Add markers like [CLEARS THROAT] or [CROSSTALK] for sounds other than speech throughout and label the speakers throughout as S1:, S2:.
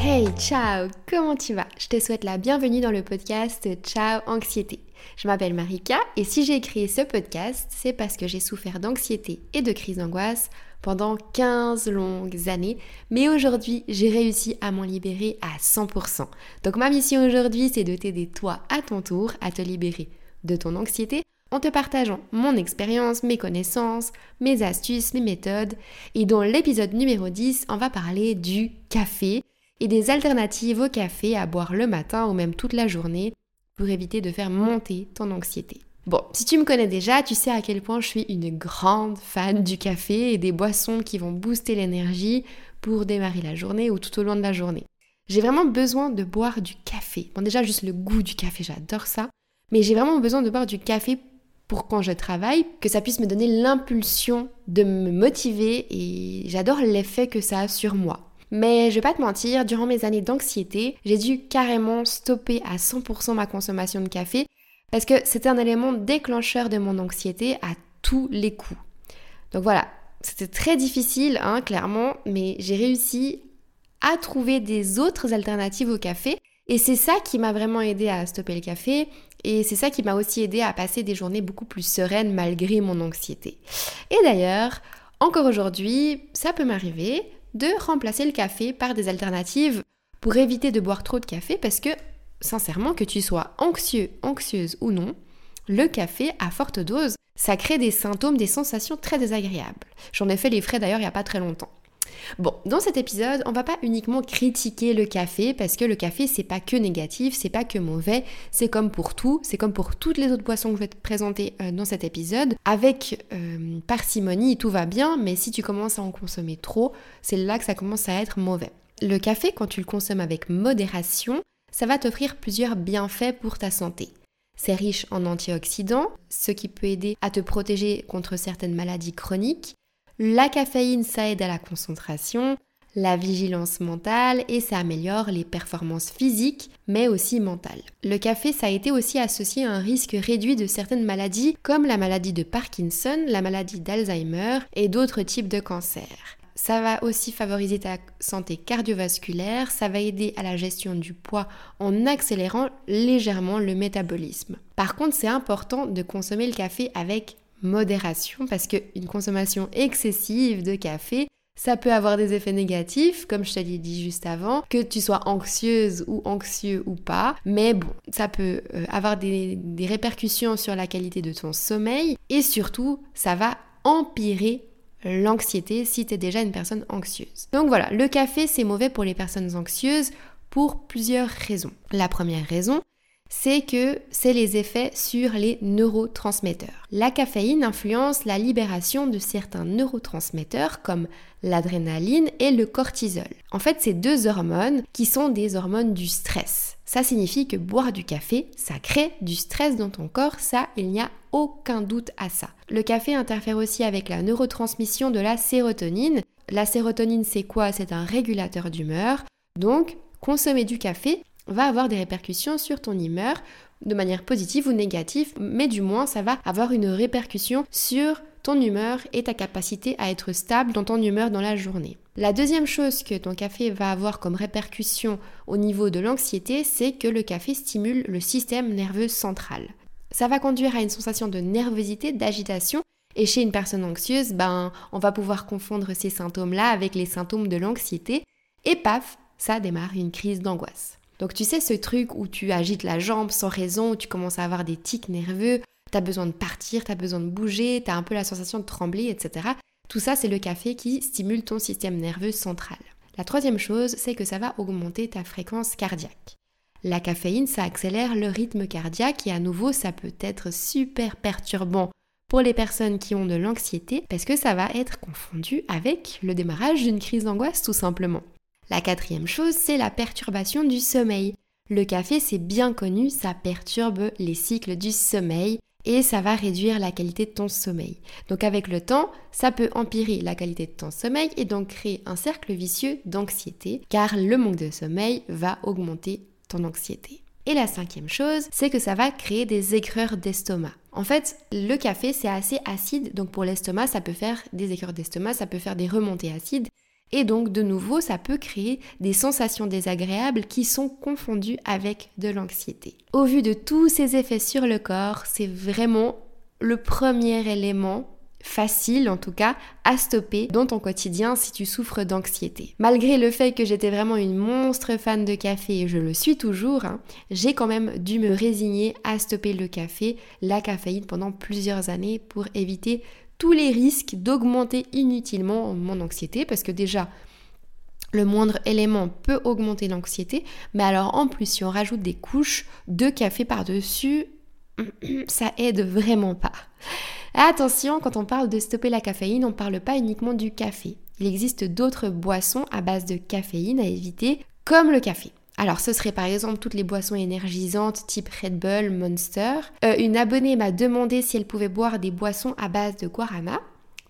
S1: Hey, ciao, comment tu vas? Je te souhaite la bienvenue dans le podcast Ciao Anxiété. Je m'appelle Marika et si j'ai créé ce podcast, c'est parce que j'ai souffert d'anxiété et de crise d'angoisse pendant 15 longues années, mais aujourd'hui j'ai réussi à m'en libérer à 100%. Donc ma mission aujourd'hui c'est de t'aider toi à ton tour à te libérer de ton anxiété en te partageant mon expérience, mes connaissances, mes astuces, mes méthodes. Et dans l'épisode numéro 10, on va parler du café et des alternatives au café à boire le matin ou même toute la journée pour éviter de faire monter ton anxiété. Bon, si tu me connais déjà, tu sais à quel point je suis une grande fan du café et des boissons qui vont booster l'énergie pour démarrer la journée ou tout au long de la journée. J'ai vraiment besoin de boire du café. Bon, déjà, juste le goût du café, j'adore ça. Mais j'ai vraiment besoin de boire du café pour quand je travaille, que ça puisse me donner l'impulsion de me motiver et j'adore l'effet que ça a sur moi. Mais je vais pas te mentir, durant mes années d'anxiété, j'ai dû carrément stopper à 100% ma consommation de café parce que c'était un élément déclencheur de mon anxiété à tous les coups. Donc voilà, c'était très difficile, hein, clairement, mais j'ai réussi à trouver des autres alternatives au café et c'est ça qui m'a vraiment aidé à stopper le café et c'est ça qui m'a aussi aidé à passer des journées beaucoup plus sereines malgré mon anxiété. Et d'ailleurs, encore aujourd'hui, ça peut m'arriver de remplacer le café par des alternatives pour éviter de boire trop de café parce que, sincèrement, que tu sois anxieux, anxieuse ou non, le café à forte dose, ça crée des symptômes, des sensations très désagréables. J'en ai fait les frais d'ailleurs il n'y a pas très longtemps. Bon, dans cet épisode, on va pas uniquement critiquer le café parce que le café c'est pas que négatif, c'est pas que mauvais, c'est comme pour tout, c'est comme pour toutes les autres boissons que je vais te présenter euh, dans cet épisode. Avec euh, parcimonie, tout va bien, mais si tu commences à en consommer trop, c'est là que ça commence à être mauvais. Le café, quand tu le consommes avec modération, ça va t'offrir plusieurs bienfaits pour ta santé. C'est riche en antioxydants, ce qui peut aider à te protéger contre certaines maladies chroniques. La caféine, ça aide à la concentration, la vigilance mentale et ça améliore les performances physiques mais aussi mentales. Le café, ça a été aussi associé à un risque réduit de certaines maladies comme la maladie de Parkinson, la maladie d'Alzheimer et d'autres types de cancers. Ça va aussi favoriser ta santé cardiovasculaire, ça va aider à la gestion du poids en accélérant légèrement le métabolisme. Par contre, c'est important de consommer le café avec modération parce qu'une consommation excessive de café, ça peut avoir des effets négatifs, comme je te l'ai dit juste avant, que tu sois anxieuse ou anxieux ou pas. Mais bon, ça peut euh, avoir des, des répercussions sur la qualité de ton sommeil et surtout, ça va empirer l'anxiété si tu es déjà une personne anxieuse. Donc voilà, le café c'est mauvais pour les personnes anxieuses pour plusieurs raisons. La première raison, c'est que c'est les effets sur les neurotransmetteurs. La caféine influence la libération de certains neurotransmetteurs comme l'adrénaline et le cortisol. En fait, c'est deux hormones qui sont des hormones du stress. Ça signifie que boire du café, ça crée du stress dans ton corps, ça, il n'y a aucun doute à ça. Le café interfère aussi avec la neurotransmission de la sérotonine. La sérotonine, c'est quoi? C'est un régulateur d'humeur. Donc, consommer du café, va avoir des répercussions sur ton humeur de manière positive ou négative, mais du moins ça va avoir une répercussion sur ton humeur et ta capacité à être stable dans ton humeur dans la journée. La deuxième chose que ton café va avoir comme répercussion au niveau de l'anxiété, c'est que le café stimule le système nerveux central. Ça va conduire à une sensation de nervosité, d'agitation, et chez une personne anxieuse, ben, on va pouvoir confondre ces symptômes-là avec les symptômes de l'anxiété, et paf, ça démarre une crise d'angoisse. Donc tu sais ce truc où tu agites la jambe sans raison, où tu commences à avoir des tics nerveux, tu as besoin de partir, tu as besoin de bouger, tu as un peu la sensation de trembler, etc. Tout ça, c'est le café qui stimule ton système nerveux central. La troisième chose, c'est que ça va augmenter ta fréquence cardiaque. La caféine, ça accélère le rythme cardiaque et à nouveau, ça peut être super perturbant pour les personnes qui ont de l'anxiété parce que ça va être confondu avec le démarrage d'une crise d'angoisse tout simplement. La quatrième chose, c'est la perturbation du sommeil. Le café, c'est bien connu, ça perturbe les cycles du sommeil et ça va réduire la qualité de ton sommeil. Donc avec le temps, ça peut empirer la qualité de ton sommeil et donc créer un cercle vicieux d'anxiété car le manque de sommeil va augmenter ton anxiété. Et la cinquième chose, c'est que ça va créer des aigreurs d'estomac. En fait, le café, c'est assez acide, donc pour l'estomac, ça peut faire des aigreurs d'estomac, ça peut faire des remontées acides, Et donc de nouveau, ça peut créer des sensations désagréables qui sont confondues avec de l'anxiété. Au vu de tous ces effets sur le corps, c'est vraiment le premier élément facile en tout cas à stopper dans ton quotidien si tu souffres d'anxiété. Malgré le fait que j'étais vraiment une monstre fan de café et je le suis toujours, hein, j'ai quand même dû me résigner à stopper le café, la caféine pendant plusieurs années pour éviter tous les risques d'augmenter inutilement mon anxiété parce que déjà le moindre élément peut augmenter l'anxiété, mais alors en plus si on rajoute des couches de café par-dessus, [CLEARS THROAT] ça aide vraiment pas. Attention, quand on parle de stopper la caféine, on ne parle pas uniquement du café. Il existe d'autres boissons à base de caféine à éviter, comme le café. Alors ce serait par exemple toutes les boissons énergisantes type Red Bull, Monster. Euh, une abonnée m'a demandé si elle pouvait boire des boissons à base de guarana.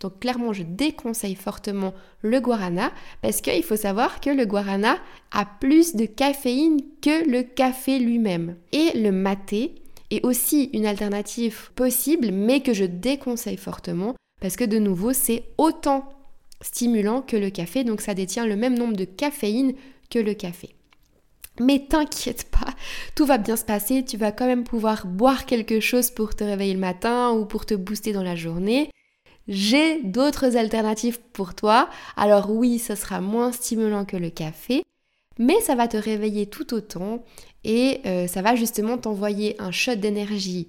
S1: Donc clairement, je déconseille fortement le guarana parce qu'il faut savoir que le guarana a plus de caféine que le café lui-même. Et le maté est aussi une alternative possible, mais que je déconseille fortement parce que de nouveau, c'est autant stimulant que le café, donc ça détient le même nombre de caféine que le café. Mais t'inquiète pas, tout va bien se passer, tu vas quand même pouvoir boire quelque chose pour te réveiller le matin ou pour te booster dans la journée. J'ai d'autres alternatives pour toi. Alors oui, ce sera moins stimulant que le café, mais ça va te réveiller tout autant et euh, ça va justement t'envoyer un shot d'énergie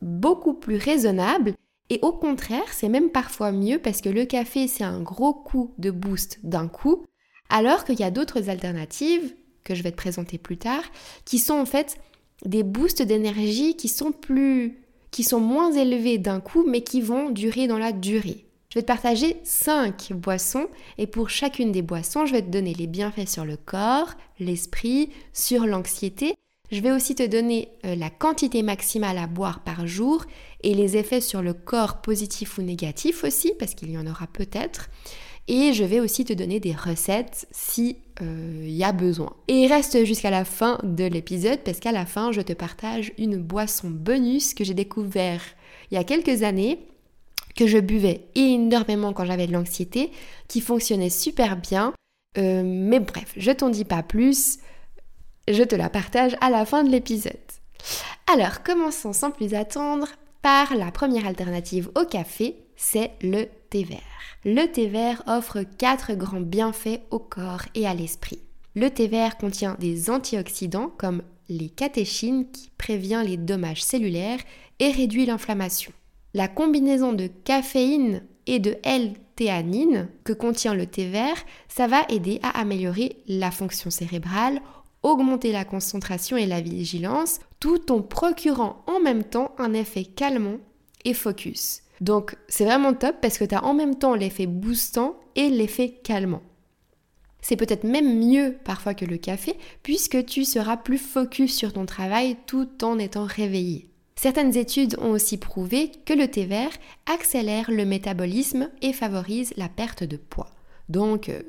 S1: beaucoup plus raisonnable et au contraire, c'est même parfois mieux parce que le café, c'est un gros coup de boost d'un coup, alors qu'il y a d'autres alternatives que je vais te présenter plus tard, qui sont en fait des boosts d'énergie qui sont plus qui sont moins élevés d'un coup mais qui vont durer dans la durée. Je vais te partager 5 boissons et pour chacune des boissons, je vais te donner les bienfaits sur le corps, l'esprit, sur l'anxiété. Je vais aussi te donner euh, la quantité maximale à boire par jour et les effets sur le corps positifs ou négatifs aussi, parce qu'il y en aura peut-être. Et je vais aussi te donner des recettes si il euh, y a besoin. Et reste jusqu'à la fin de l'épisode parce qu'à la fin, je te partage une boisson bonus que j'ai découvert il y a quelques années que je buvais énormément quand j'avais de l'anxiété, qui fonctionnait super bien. Euh, mais bref, je t'en dis pas plus, je te la partage à la fin de l'épisode. Alors, commençons sans plus attendre par la première alternative au café, c'est le Le thé vert offre quatre grands bienfaits au corps et à l'esprit. Le thé vert contient des antioxydants comme les catéchines qui prévient les dommages cellulaires et réduit l'inflammation. La combinaison de caféine et de L-théanine que contient le thé vert, ça va aider à améliorer la fonction cérébrale, augmenter la concentration et la vigilance, tout en procurant en même temps un effet calmant et focus. Donc c'est vraiment top parce que tu as en même temps l'effet boostant et l'effet calmant. C'est peut-être même mieux parfois que le café puisque tu seras plus focus sur ton travail tout en étant réveillé. Certaines études ont aussi prouvé que le thé vert accélère le métabolisme et favorise la perte de poids. Donc, euh,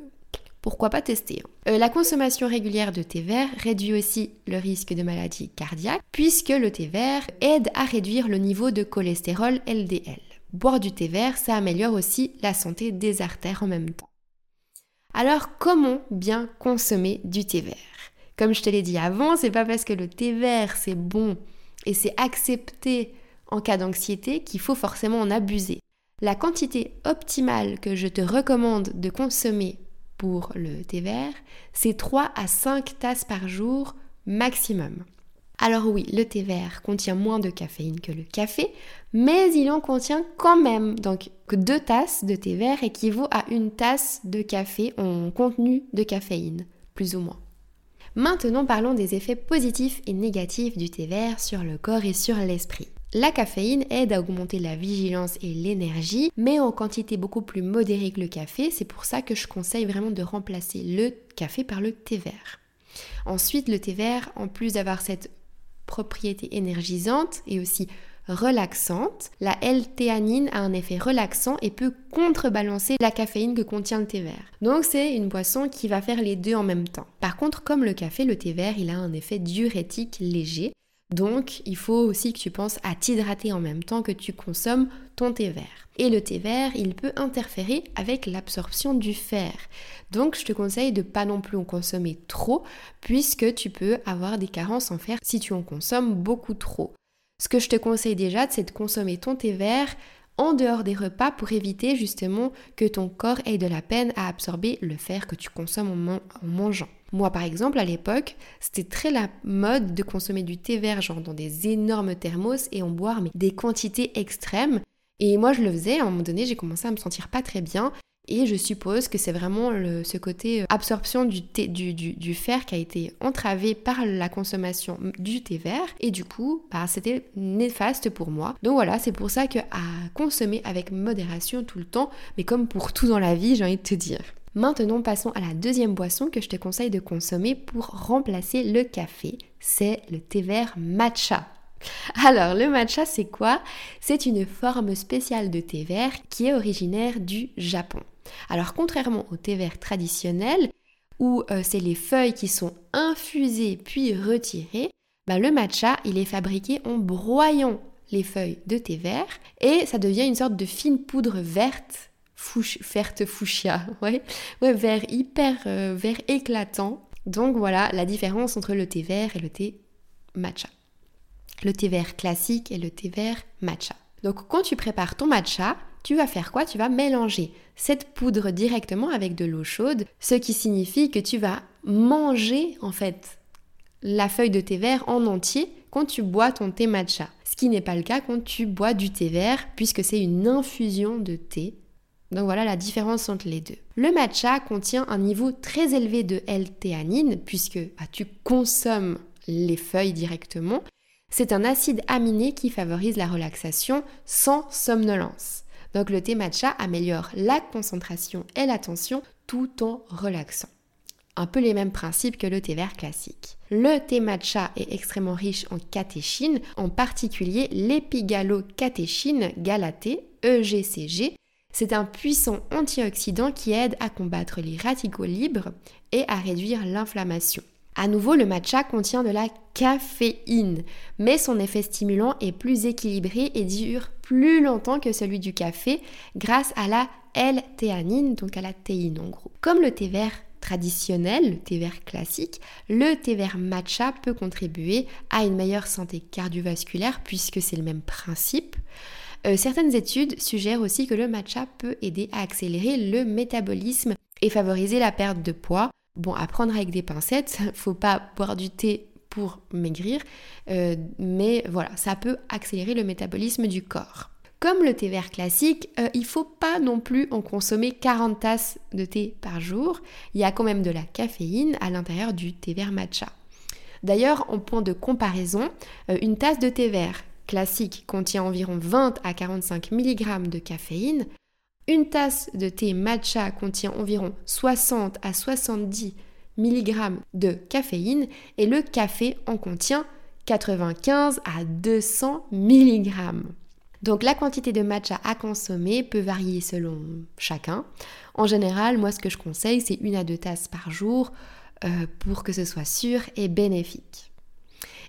S1: pourquoi pas tester hein. euh, La consommation régulière de thé vert réduit aussi le risque de maladie cardiaque, puisque le thé vert aide à réduire le niveau de cholestérol LDL. Boire du thé vert, ça améliore aussi la santé des artères en même temps. Alors, comment bien consommer du thé vert? Comme je te l'ai dit avant, c'est pas parce que le thé vert c'est bon et c'est accepté en cas d'anxiété qu'il faut forcément en abuser. La quantité optimale que je te recommande de consommer pour le thé vert, c'est 3 à 5 tasses par jour maximum. Alors oui, le thé vert contient moins de caféine que le café, mais il en contient quand même. Donc deux tasses de thé vert équivaut à une tasse de café en contenu de caféine, plus ou moins. Maintenant parlons des effets positifs et négatifs du thé vert sur le corps et sur l'esprit. La caféine aide à augmenter la vigilance et l'énergie, mais en quantité beaucoup plus modérée que le café. C'est pour ça que je conseille vraiment de remplacer le café par le thé vert. Ensuite, le thé vert, en plus d'avoir cette propriété énergisante et aussi relaxante. La L-théanine a un effet relaxant et peut contrebalancer la caféine que contient le thé vert. Donc c'est une boisson qui va faire les deux en même temps. Par contre, comme le café, le thé vert, il a un effet diurétique léger. Donc, il faut aussi que tu penses à t'hydrater en même temps que tu consommes ton thé vert. Et le thé vert, il peut interférer avec l'absorption du fer. Donc, je te conseille de pas non plus en consommer trop, puisque tu peux avoir des carences en fer si tu en consommes beaucoup trop. Ce que je te conseille déjà, c'est de consommer ton thé vert en dehors des repas pour éviter justement que ton corps ait de la peine à absorber le fer que tu consommes en, mangeant. Moi par exemple à l'époque, c'était très la mode de consommer du thé vert genre dans des énormes thermos et en boire des quantités extrêmes. Et moi je le faisais, à un moment donné j'ai commencé à me sentir pas très bien et je suppose que c'est vraiment ce côté euh, absorption du, du, fer qui a été entravé par la consommation du thé vert. Et du coup, bah, c'était néfaste pour moi. Donc voilà, c'est pour ça que à consommer avec modération tout le temps, mais comme pour tout dans la vie, j'ai envie de te dire. Maintenant, passons à la deuxième boisson que je te conseille de consommer pour remplacer le café. C'est le thé vert matcha. [LAUGHS] Alors, le matcha, c'est quoi? C'est une forme spéciale de thé vert qui est originaire du Japon. Alors contrairement au thé vert traditionnel, où euh, c'est les feuilles qui sont infusées puis retirées, bah, le matcha, il est fabriqué en broyant les feuilles de thé vert et ça devient une sorte de fine poudre verte, verte fuchsia, [LAUGHS] ouais vert hyper euh, vert éclatant. Donc voilà la différence entre le thé vert et le thé matcha. Le thé vert classique et le thé vert matcha. Donc quand tu prépares ton matcha, tu vas faire quoi? Tu vas mélanger cette poudre directement avec de l'eau chaude, ce qui signifie que tu vas manger en fait la feuille de thé vert en entier quand tu bois ton thé matcha. Ce qui n'est pas le cas quand tu bois du thé vert puisque c'est une infusion de thé. Donc voilà la différence entre les deux. Le matcha contient un niveau très élevé de L-théanine puisque bah, tu consommes les feuilles directement. C'est un acide aminé qui favorise la relaxation sans somnolence. Donc le thé matcha améliore la concentration et l'attention tout en relaxant. Un peu les mêmes principes que le thé vert classique. Le thé matcha est extrêmement riche en catéchines, en particulier l'épigalocatéchine galatée, EGCG. C'est un puissant antioxydant qui aide à combattre les radicaux libres et à réduire l'inflammation. À nouveau, le matcha contient de la caféine, mais son effet stimulant est plus équilibré et dure plus longtemps que celui du café grâce à la L-théanine, donc à la théine en gros. Comme le thé vert traditionnel, le thé vert classique, le thé vert matcha peut contribuer à une meilleure santé cardiovasculaire puisque c'est le même principe. Euh, certaines études suggèrent aussi que le matcha peut aider à accélérer le métabolisme et favoriser la perte de poids Bon, à prendre avec des pincettes, [LAUGHS] faut pas boire du thé pour maigrir, euh, mais voilà, ça peut accélérer le métabolisme du corps. Comme le thé vert classique, il euh, il faut pas non plus en consommer 40 tasses de thé par jour. Il y a quand même de la caféine à l'intérieur du thé vert matcha. D'ailleurs, en point de comparaison, une tasse de thé vert classique contient environ 20 à 45 mg de caféine, une tasse de thé matcha contient environ 60 à 70 mg de caféine et le café en contient 95 à 200 mg. Donc la quantité de matcha à consommer peut varier selon chacun. En général, moi ce que je conseille, c'est une à deux tasses par jour euh, pour que ce soit sûr et bénéfique.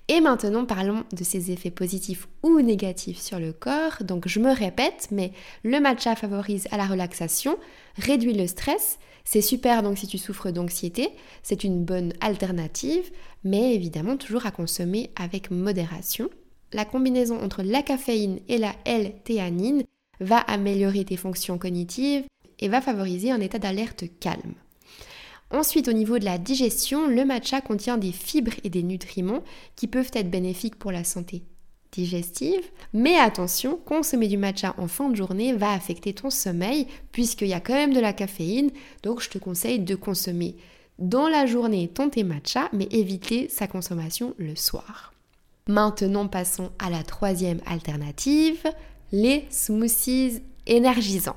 S1: Et maintenant, parlons de ses effets positifs ou négatifs sur le corps. Donc, je me répète, mais le matcha favorise à la relaxation, réduit le stress. C'est super donc si tu souffres d'anxiété, c'est une bonne alternative, mais évidemment toujours à consommer avec modération. La combinaison entre la caféine et la L-théanine va améliorer tes fonctions cognitives et va favoriser un état d'alerte calme. Ensuite, au niveau de la digestion, le matcha contient des fibres et des nutriments qui peuvent être bénéfiques pour la santé digestive. Mais attention, consommer du matcha en fin de journée va affecter ton sommeil puisqu'il y a quand même de la caféine. Donc je te conseille de consommer dans la journée ton thé matcha, mais éviter sa consommation le soir. Maintenant, passons à la troisième alternative, les smoothies énergisants.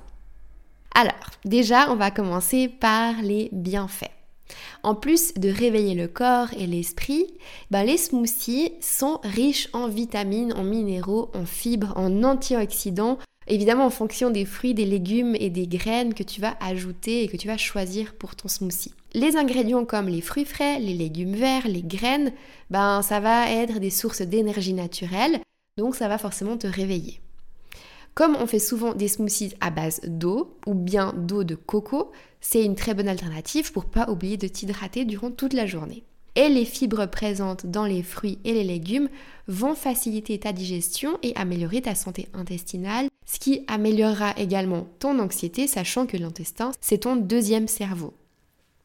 S1: Alors, déjà, on va commencer par les bienfaits. En plus de réveiller le corps et l'esprit, ben, les smoothies sont riches en vitamines, en minéraux, en fibres, en antioxydants, Évidemment en fonction des fruits, des légumes et des graines que tu vas ajouter et que tu vas choisir pour ton smoothie. Les ingrédients comme les fruits frais, les légumes verts, les graines, ben ça va être des sources d'énergie naturelle, donc ça va forcément te réveiller. Comme on fait souvent des smoothies à base d'eau ou bien d'eau de coco, c'est une très bonne alternative pour pas oublier de t'hydrater durant toute la journée et les fibres présentes dans les fruits et les légumes vont faciliter ta digestion et améliorer ta santé intestinale, ce qui améliorera également ton anxiété, sachant que l'intestin, c'est ton deuxième cerveau.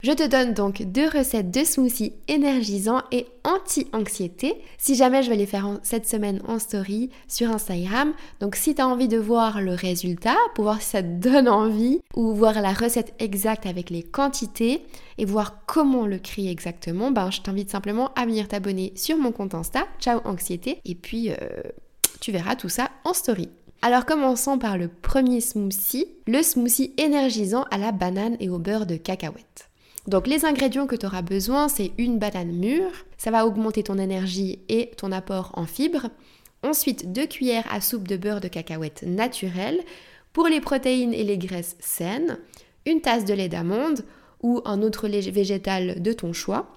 S1: Je te donne donc deux recettes de smoothies énergisants et anti-anxiété. Si jamais je vais les faire cette semaine en story sur Instagram. Donc si tu as envie de voir le résultat, pour voir si ça te donne envie, ou voir la recette exacte avec les quantités et voir comment le créer exactement, ben je t'invite simplement à venir t'abonner sur mon compte Insta, ciao anxiété, et puis euh, tu verras tout ça en story. Alors commençons par le premier smoothie, le smoothie énergisant à la banane et au beurre de cacahuète. Donc les ingrédients que tu auras besoin, c'est une banane mûre, ça va augmenter ton énergie et ton apport en fibres. Ensuite, deux cuillères à soupe de beurre de cacahuète naturel. Pour les protéines et les graisses saines, une tasse de lait d'amande ou un autre lait végétal de ton choix,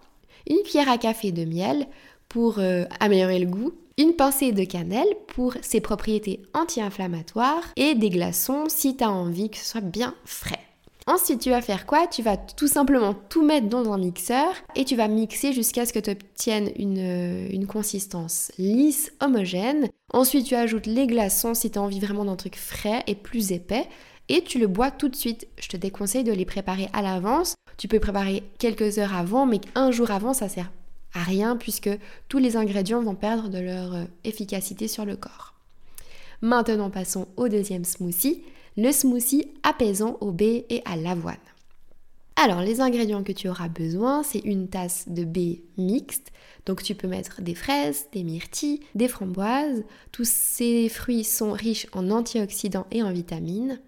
S1: une cuillère à café de miel pour euh, améliorer le goût, une pincée de cannelle pour ses propriétés anti-inflammatoires et des glaçons si tu as envie que ce soit bien frais. Ensuite, tu vas faire quoi? Tu vas tout simplement tout mettre dans un mixeur et tu vas mixer jusqu'à ce que tu obtiennes une, euh, consistance lisse, homogène. Ensuite, tu ajoutes les glaçons si tu as envie vraiment d'un truc frais et plus épais et tu le bois tout de suite. Je te déconseille de les préparer à l'avance. Tu peux préparer quelques heures avant, mais un jour avant, ça sert à rien puisque tous les ingrédients vont perdre de leur euh, efficacité sur le corps. Maintenant, passons au deuxième smoothie le smoothie apaisant au baies et à l'avoine. Alors les ingrédients que tu auras besoin, c'est une tasse de baies mixte. Donc tu peux mettre des fraises, des myrtilles, des framboises. Tous ces fruits sont riches en antioxydants et en vitamines.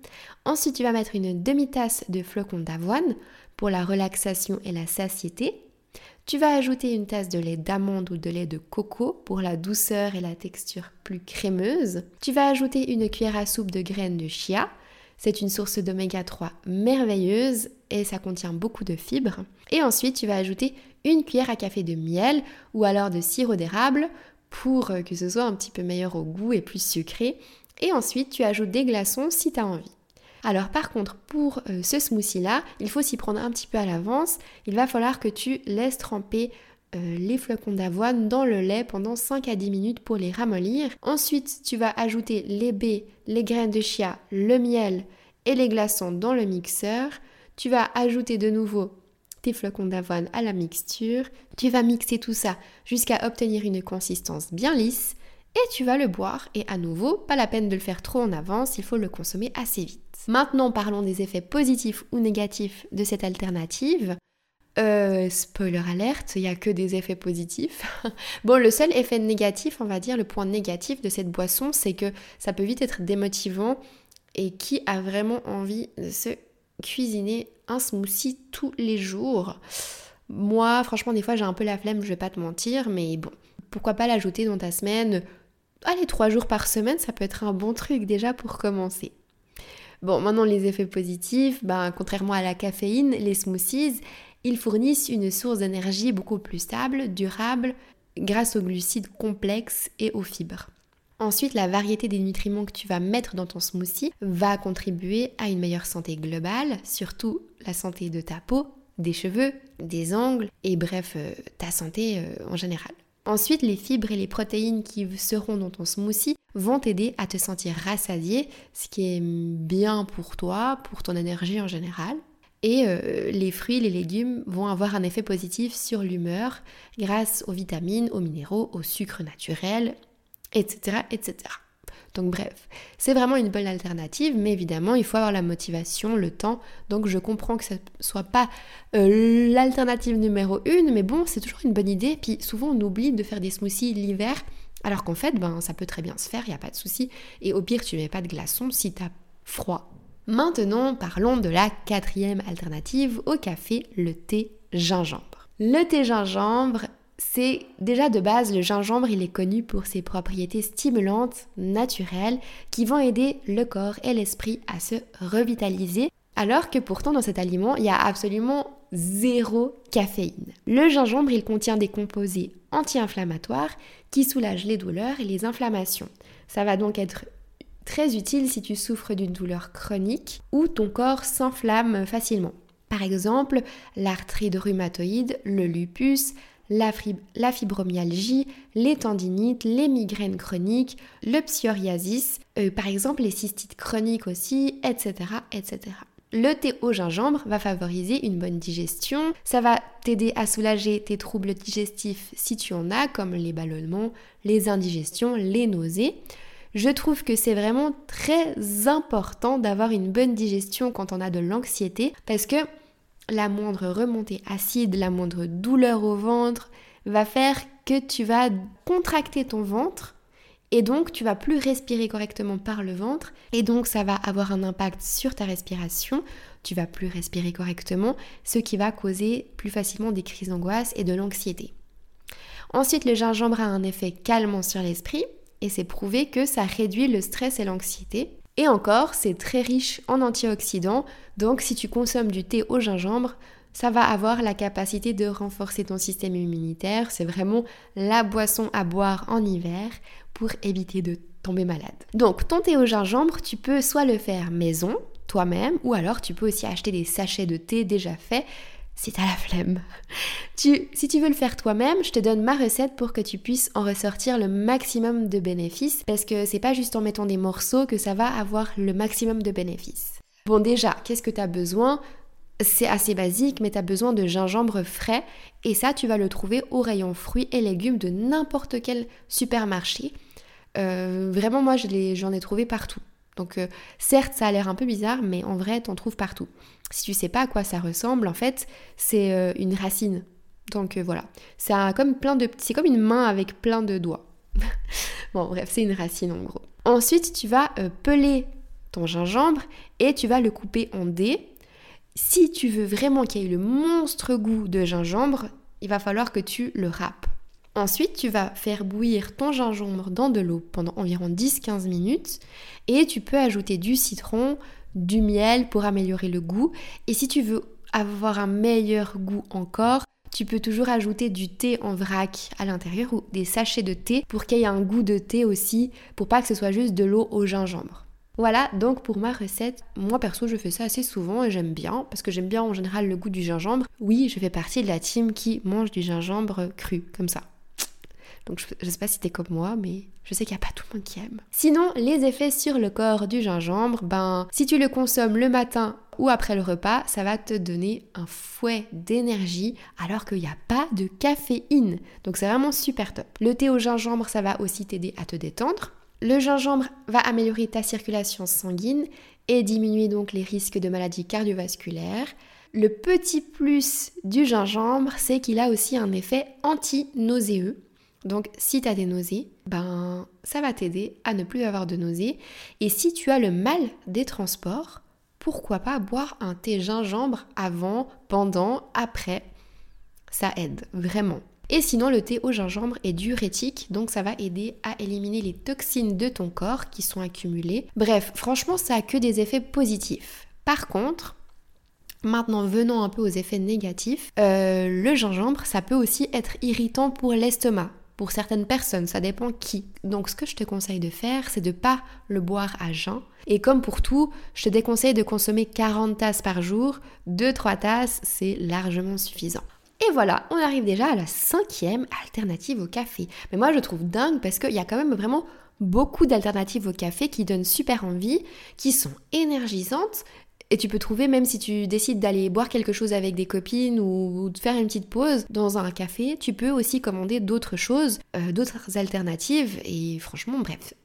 S1: Ensuite, tu vas mettre une demi-tasse de flocons d'avoine pour la relaxation et la satiété. Tu vas ajouter une tasse de lait d'amande ou de lait de coco pour la douceur et la texture plus crémeuse. Tu vas ajouter une cuillère à soupe de graines de chia. C'est une source d'oméga 3 merveilleuse et ça contient beaucoup de fibres. Et ensuite, tu vas ajouter une cuillère à café de miel ou alors de sirop d'érable pour que ce soit un petit peu meilleur au goût et plus sucré. Et ensuite, tu ajoutes des glaçons si tu as envie. Alors par contre, pour euh, ce smoothie-là, il faut s'y prendre un petit peu à l'avance. Il va falloir que tu laisses tremper euh, les flocons d'avoine dans le lait pendant 5 à 10 minutes pour les ramollir. Ensuite, tu vas ajouter les baies, les graines de chia, le miel et les glaçons dans le mixeur. Tu vas ajouter de nouveau tes flocons d'avoine à la mixture. Tu vas mixer tout ça jusqu'à obtenir une consistance bien lisse et tu vas le boire. Et à nouveau, pas la peine de le faire trop en avance, il faut le consommer assez vite. Maintenant, parlons des effets positifs ou négatifs de cette alternative. Euh, spoiler alerte, il n'y a que des effets positifs. [LAUGHS] bon, le seul effet négatif, on va dire, le point négatif de cette boisson, c'est que ça peut vite être démotivant. Et qui a vraiment envie de se cuisiner un smoothie tous les jours Moi, franchement, des fois, j'ai un peu la flemme, je vais pas te mentir, mais bon, pourquoi pas l'ajouter dans ta semaine Allez, trois jours par semaine, ça peut être un bon truc déjà pour commencer. Bon, maintenant les effets positifs, ben, contrairement à la caféine, les smoothies, ils fournissent une source d'énergie beaucoup plus stable, durable, grâce aux glucides complexes et aux fibres. Ensuite, la variété des nutriments que tu vas mettre dans ton smoothie va contribuer à une meilleure santé globale, surtout la santé de ta peau, des cheveux, des ongles et bref, euh, ta santé euh, en général. Ensuite, les fibres et les protéines qui seront dans ton smoothie vont t'aider à te sentir rassasié, ce qui est bien pour toi, pour ton énergie en général. Et euh, les fruits, les légumes vont avoir un effet positif sur l'humeur grâce aux vitamines, aux minéraux, au sucre naturel, etc. etc. Donc bref, c'est vraiment une bonne alternative, mais évidemment, il faut avoir la motivation, le temps. Donc je comprends que ce soit pas euh, l'alternative numéro une, mais bon, c'est toujours une bonne idée. Puis souvent, on oublie de faire des smoothies l'hiver, alors qu'en fait, ben, ça peut très bien se faire, il n'y a pas de souci. Et au pire, tu mets pas de glaçons si tu as froid. Maintenant, parlons de la quatrième alternative au café, le thé gingembre. Le thé gingembre c'est déjà de base, le gingembre, il est connu pour ses propriétés stimulantes, naturelles, qui vont aider le corps et l'esprit à se revitaliser, alors que pourtant dans cet aliment, il y a absolument zéro caféine. Le gingembre, il contient des composés anti-inflammatoires qui soulagent les douleurs et les inflammations. Ça va donc être très utile si tu souffres d'une douleur chronique ou ton corps s'enflamme facilement. Par exemple, l'arthrite rhumatoïde, le lupus, la, fibromyalgie, les tendinites, les migraines chroniques, le psoriasis, euh, par exemple les cystites chroniques aussi, etc., etc. Le thé au gingembre va favoriser une bonne digestion, ça va t'aider à soulager tes troubles digestifs si tu en as, comme les ballonnements, les indigestions, les nausées. Je trouve que c'est vraiment très important d'avoir une bonne digestion quand on a de l'anxiété parce que la moindre remontée acide, la moindre douleur au ventre va faire que tu vas contracter ton ventre et donc tu vas plus respirer correctement par le ventre et donc ça va avoir un impact sur ta respiration, tu vas plus respirer correctement, ce qui va causer plus facilement des crises d'angoisse et de l'anxiété. Ensuite, le gingembre a un effet calmant sur l'esprit et c'est prouvé que ça réduit le stress et l'anxiété. Et encore, c'est très riche en antioxydants, donc si tu consommes du thé au gingembre, ça va avoir la capacité de renforcer ton système immunitaire. C'est vraiment la boisson à boire en hiver pour éviter de tomber malade. Donc ton thé au gingembre, tu peux soit le faire maison, toi-même, ou alors tu peux aussi acheter des sachets de thé déjà faits si t'as la flemme. Si tu veux le faire toi-même, je te donne ma recette pour que tu puisses en ressortir le maximum de bénéfices parce que c'est pas juste en mettant des morceaux que ça va avoir le maximum de bénéfices. Bon déjà, qu'est-ce que tu as besoin? C'est assez basique, mais tu as besoin de gingembre frais et ça, tu vas le trouver au rayon fruits et légumes de n'importe quel supermarché. Euh, vraiment, moi, j'en ai, trouvé partout. Donc, euh, certes, ça a l'air un peu bizarre, mais en vrai, t'en trouves partout. Si tu sais pas à quoi ça ressemble, en fait, c'est euh, une racine. Donc voilà, c'est comme plein de, c'est comme une main avec plein de doigts. [LAUGHS] bon, bref, c'est une racine en gros. Ensuite, tu vas peler ton gingembre et tu vas le couper en dés. Si tu veux vraiment qu'il y ait le monstre goût de gingembre, il va falloir que tu le râpes. Ensuite, tu vas faire bouillir ton gingembre dans de l'eau pendant environ 10-15 minutes et tu peux ajouter du citron, du miel pour améliorer le goût. Et si tu veux avoir un meilleur goût encore, tu peux toujours ajouter du thé en vrac à l'intérieur ou des sachets de thé pour qu'il y ait un goût de thé aussi, pour pas que ce soit juste de l'eau au gingembre. Voilà donc pour ma recette. Moi perso je fais ça assez souvent et j'aime bien parce que j'aime bien en général le goût du gingembre. Oui, je fais partie de la team qui mange du gingembre cru comme ça. Donc je, ne sais pas si t'es comme moi, mais je sais qu'il n'y a pas tout le monde qui aime. Sinon, les effets sur le corps du gingembre, ben si tu le consommes le matin ou après le repas, ça va te donner un fouet d'énergie alors qu'il n'y a pas de caféine. Donc c'est vraiment super top. Le thé au gingembre, ça va aussi t'aider à te détendre. Le gingembre va améliorer ta circulation sanguine et diminuer donc les risques de maladies cardiovasculaires. Le petit plus du gingembre, c'est qu'il a aussi un effet anti-nauséeux. Donc si tu as des nausées, ben ça va t'aider à ne plus avoir de nausées. Et si tu as le mal des transports, pourquoi pas boire un thé gingembre avant, pendant, après Ça aide vraiment. Et sinon, le thé au gingembre est diurétique, donc ça va aider à éliminer les toxines de ton corps qui sont accumulées. Bref, franchement, ça a que des effets positifs. Par contre, Maintenant, venons un peu aux effets négatifs. Euh, le gingembre, ça peut aussi être irritant pour l'estomac pour certaines personnes, ça dépend qui. Donc ce que je te conseille de faire, c'est de pas le boire à jeun. Et comme pour tout, je te déconseille de consommer 40 tasses par jour. 2-3 tasses, c'est largement suffisant. Et voilà, on arrive déjà à la cinquième alternative au café. Mais moi je trouve dingue parce qu'il y a quand même vraiment beaucoup d'alternatives au café qui donnent super envie, qui sont énergisantes et tu peux trouver, même si tu décides d'aller boire quelque chose avec des copines ou de faire une petite pause dans un café, tu peux aussi commander d'autres choses, euh, d'autres alternatives. Et franchement, bref,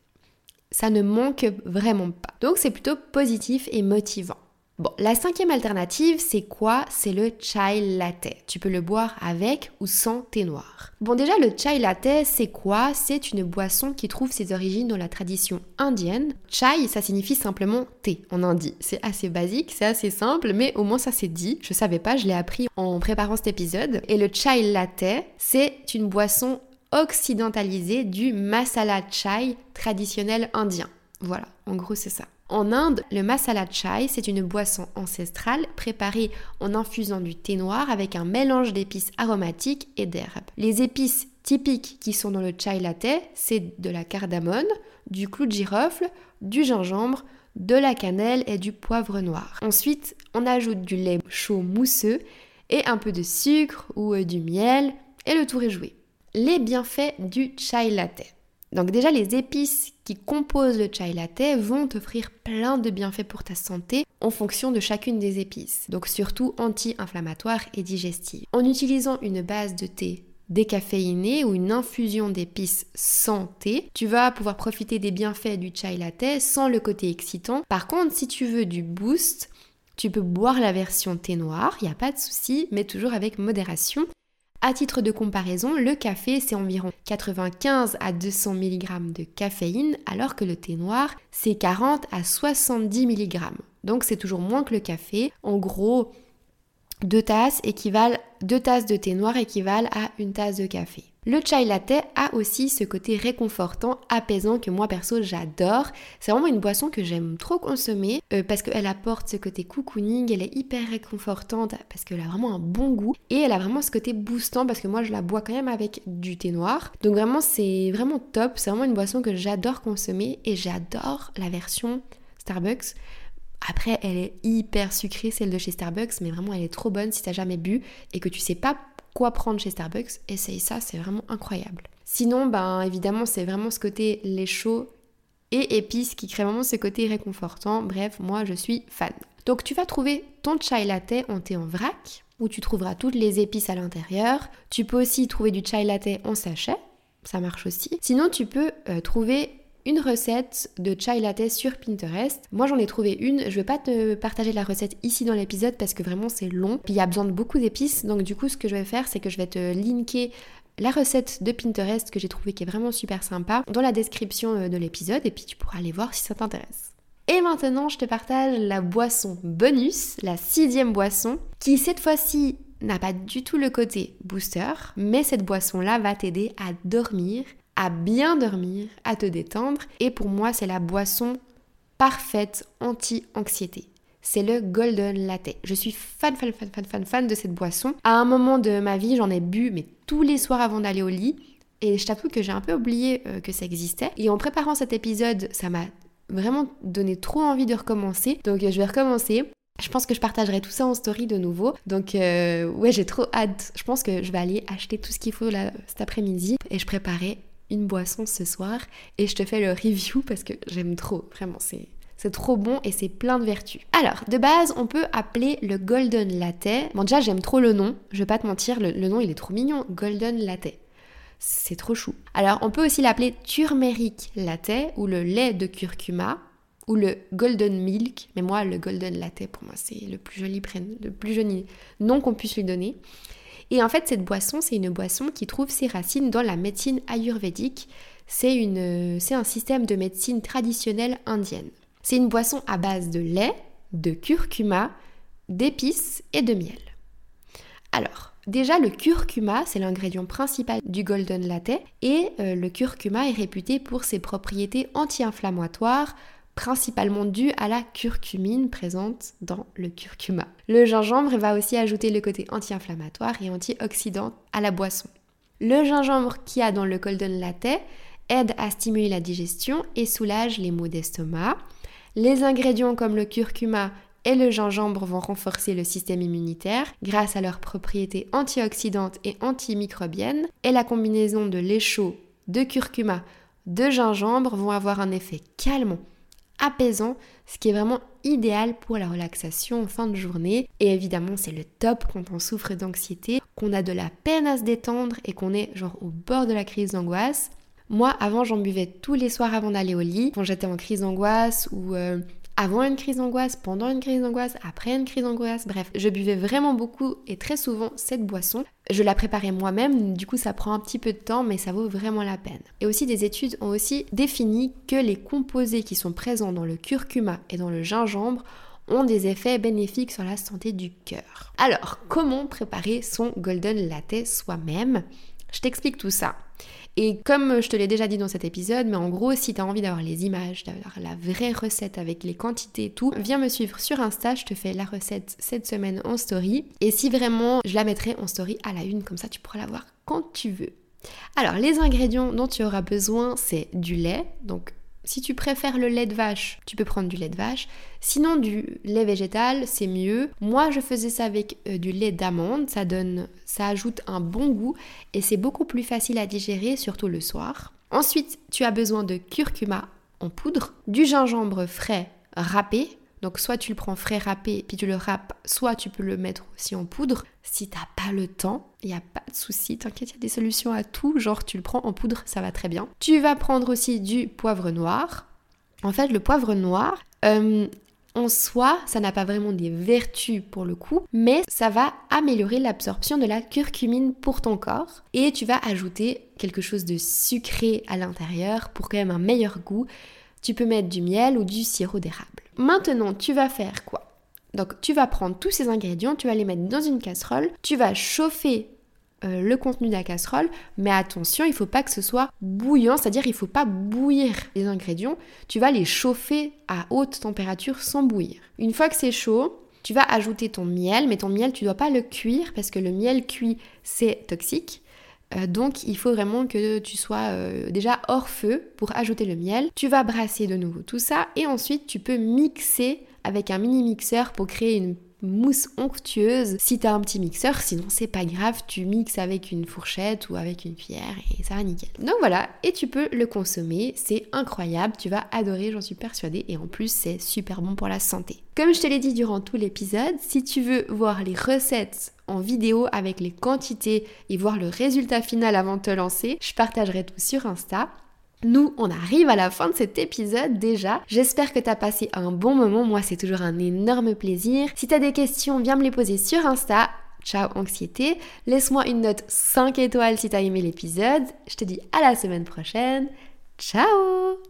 S1: ça ne manque vraiment pas. Donc c'est plutôt positif et motivant. Bon, la cinquième alternative, c'est quoi? C'est le chai latte. Tu peux le boire avec ou sans thé noir. Bon, déjà, le chai latte, c'est quoi? C'est une boisson qui trouve ses origines dans la tradition indienne. Chai, ça signifie simplement thé en indie. C'est assez basique, c'est assez simple, mais au moins ça c'est dit. Je savais pas, je l'ai appris en préparant cet épisode. Et le chai latte, c'est une boisson occidentalisée du masala chai traditionnel indien. Voilà, en gros c'est ça. En Inde, le masala chai, c'est une boisson ancestrale préparée en infusant du thé noir avec un mélange d'épices aromatiques et d'herbes. Les épices typiques qui sont dans le chai latte, c'est de la cardamone, du clou de girofle, du gingembre, de la cannelle et du poivre noir. Ensuite, on ajoute du lait chaud mousseux et un peu de sucre ou euh, du miel et le tour est joué. Les bienfaits du chai latte. Donc déjà, les épices qui composent le chai latte vont t'offrir plein de bienfaits pour ta santé en fonction de chacune des épices. Donc surtout anti-inflammatoire et digestive. En utilisant une base de thé décaféiné ou une infusion d'épices sans thé, tu vas pouvoir profiter des bienfaits du chai latte sans le côté excitant. Par contre, si tu veux du boost, tu peux boire la version thé noir, il n'y a pas de souci, mais toujours avec modération. À titre de comparaison, le café, c'est environ 95 à 200 mg de caféine, alors que le thé noir, c'est 40 à 70 mg. Donc c'est toujours moins que le café. En gros, deux tasses deux tasses de thé noir équivalent à une tasse de café. Le chai latte a aussi ce côté réconfortant, apaisant que moi perso j'adore. C'est vraiment une boisson que j'aime trop consommer euh, parce qu'elle apporte ce côté cocooning, elle est hyper réconfortante parce qu'elle a vraiment un bon goût et elle a vraiment ce côté boostant parce que moi je la bois quand même avec du thé noir. Donc vraiment c'est vraiment top, c'est vraiment une boisson que j'adore consommer et j'adore la version Starbucks. Après, elle est hyper sucrée, celle de chez Starbucks, mais vraiment, elle est trop bonne si t'as jamais bu et que tu sais pas quoi prendre chez Starbucks, essaye ça, c'est vraiment incroyable. Sinon, ben évidemment, c'est vraiment ce côté lait chaud et épices qui crée vraiment ce côté réconfortant. Bref, moi je suis fan. Donc tu vas trouver ton chai latte en thé en vrac où tu trouveras toutes les épices à l'intérieur. Tu peux aussi trouver du chai latte en sachet, ça marche aussi. Sinon, tu peux euh, trouver une recette de chai latte sur Pinterest. Moi j'en ai trouvé une, je vais pas te partager la recette ici dans l'épisode parce que vraiment c'est long, puis il y a besoin de beaucoup d'épices, donc du coup ce que je vais faire c'est que je vais te linker la recette de Pinterest que j'ai trouvé qui est vraiment super sympa dans la description euh, de l'épisode. Et puis tu pourras aller voir si ça t'intéresse. Et maintenant je te partage la boisson bonus, la sixième boisson, qui cette fois-ci n'a pas du tout le côté booster, mais cette boisson-là va t'aider à dormir à bien dormir, à te détendre. Et pour moi, c'est la boisson parfaite anti-anxiété. C'est le Golden Latte. Je suis fan, fan, fan, fan, fan, fan de cette boisson. À un moment de ma vie, j'en ai bu, mais tous les soirs avant d'aller au lit. Et je t'avoue que j'ai un peu oublié euh, que ça existait. Et en préparant cet épisode, ça m'a vraiment donné trop envie de recommencer. Donc je vais recommencer. Je pense que je partagerai tout ça en story de nouveau. Donc euh, ouais, j'ai trop hâte. Je pense que je vais aller acheter tout ce qu'il faut là cet après-midi et je préparais une boisson ce soir et je te fais le review parce que j'aime trop, vraiment, c'est... C'est trop bon et c'est plein de vertus. Alors, de base, on peut appeler le Golden Latte. Bon, déjà, j'aime trop le nom. Je vais pas te mentir, le, nom, il est trop mignon. Golden Latte. C'est trop chou. Alors, on peut aussi l'appeler Turmeric Latte ou le lait de curcuma ou le Golden Milk. Mais moi, le Golden Latte, pour moi, c'est le plus joli, le plus joli nom qu'on puisse lui donner. Et en fait, cette boisson, c'est une boisson qui trouve ses racines dans la médecine ayurvédique. C'est, une, c'est un système de médecine traditionnelle indienne. C'est une boisson à base de lait, de curcuma, d'épices et de miel. Alors, déjà le curcuma, c'est l'ingrédient principal du golden latte et euh, le curcuma est réputé pour ses propriétés anti-inflammatoires, principalement dû à la curcumine présente dans le curcuma. Le gingembre va aussi ajouter le côté anti-inflammatoire et antioxydant à la boisson. Le gingembre qui a dans le golden latte aide à stimuler la digestion et soulage les maux d'estomac. Les ingrédients comme le curcuma et le gingembre vont renforcer le système immunitaire grâce à leurs propriétés antioxydantes et antimicrobiennes et la combinaison de lait chaud, de curcuma, de gingembre vont avoir un effet calmant apaisant, ce qui est vraiment idéal pour la relaxation en fin de journée. Et évidemment, c'est le top quand on souffre d'anxiété, qu'on a de la peine à se détendre et qu'on est genre au bord de la crise d'angoisse. Moi, avant, j'en buvais tous les soirs avant d'aller au lit, quand j'étais en crise d'angoisse ou euh, avant une crise d'angoisse, pendant une crise d'angoisse, après une crise d'angoisse. Bref, je buvais vraiment beaucoup et très souvent cette boisson. Je la préparais moi-même, du coup ça prend un petit peu de temps, mais ça vaut vraiment la peine. Et aussi des études ont aussi défini que les composés qui sont présents dans le curcuma et dans le gingembre ont des effets bénéfiques sur la santé du cœur. Alors, comment préparer son golden latte soi-même? Je t'explique tout ça. Et comme je te l'ai déjà dit dans cet épisode, mais en gros, si tu envie d'avoir les images, d'avoir la vraie recette avec les quantités et tout, viens me suivre sur Insta, je te fais la recette cette semaine en story. Et si vraiment, je la mettrai en story à la une, comme ça tu pourras la voir quand tu veux. Alors, les ingrédients dont tu auras besoin, c'est du lait, donc si tu préfères le lait de vache, tu peux prendre du lait de vache. Sinon, du lait végétal, c'est mieux. Moi, je faisais ça avec euh, du lait d'amande. Ça donne, ça ajoute un bon goût et c'est beaucoup plus facile à digérer, surtout le soir. Ensuite, tu as besoin de curcuma en poudre, du gingembre frais râpé. Donc soit tu le prends frais râpé puis tu le râpes, soit tu peux le mettre aussi en poudre. Si t'as pas le temps, il n'y a pas de souci, t'inquiète, il y a des solutions à tout, genre tu le prends en poudre, ça va très bien. Tu vas prendre aussi du poivre noir. En fait, le poivre noir, euh, en soi, ça n'a pas vraiment des vertus pour le coup, mais ça va améliorer l'absorption de la curcumine pour ton corps et tu vas ajouter quelque chose de sucré à l'intérieur pour quand même un meilleur goût. Tu peux mettre du miel ou du sirop d'érable. Maintenant, tu vas faire quoi? Donc tu vas prendre tous ces ingrédients, tu vas les mettre dans une casserole, tu vas chauffer euh, le contenu de la casserole, mais attention, il ne faut pas que ce soit bouillant, c'est-à-dire il ne faut pas bouillir les ingrédients, tu vas les chauffer à haute température sans bouillir. Une fois que c'est chaud, tu vas ajouter ton miel, mais ton miel, tu ne dois pas le cuire parce que le miel cuit, c'est toxique. Euh, donc il faut vraiment que tu sois euh, déjà hors feu pour ajouter le miel. Tu vas brasser de nouveau tout ça et ensuite tu peux mixer avec un mini mixeur pour créer une mousse onctueuse si t'as un petit mixeur, sinon c'est pas grave, tu mixes avec une fourchette ou avec une cuillère et ça va nickel. Donc voilà, et tu peux le consommer, c'est incroyable, tu vas adorer, j'en suis persuadée, et en plus c'est super bon pour la santé. Comme je te l'ai dit durant tout l'épisode, si tu veux voir les recettes en vidéo avec les quantités et voir le résultat final avant de te lancer, je partagerai tout sur Insta. Nous, on arrive à la fin de cet épisode déjà. J'espère que tu as passé un bon moment. Moi, c'est toujours un énorme plaisir. Si tu as des questions, viens me les poser sur Insta. Ciao anxiété. Laisse-moi une note 5 étoiles si tu as aimé l'épisode. Je te dis à la semaine prochaine. Ciao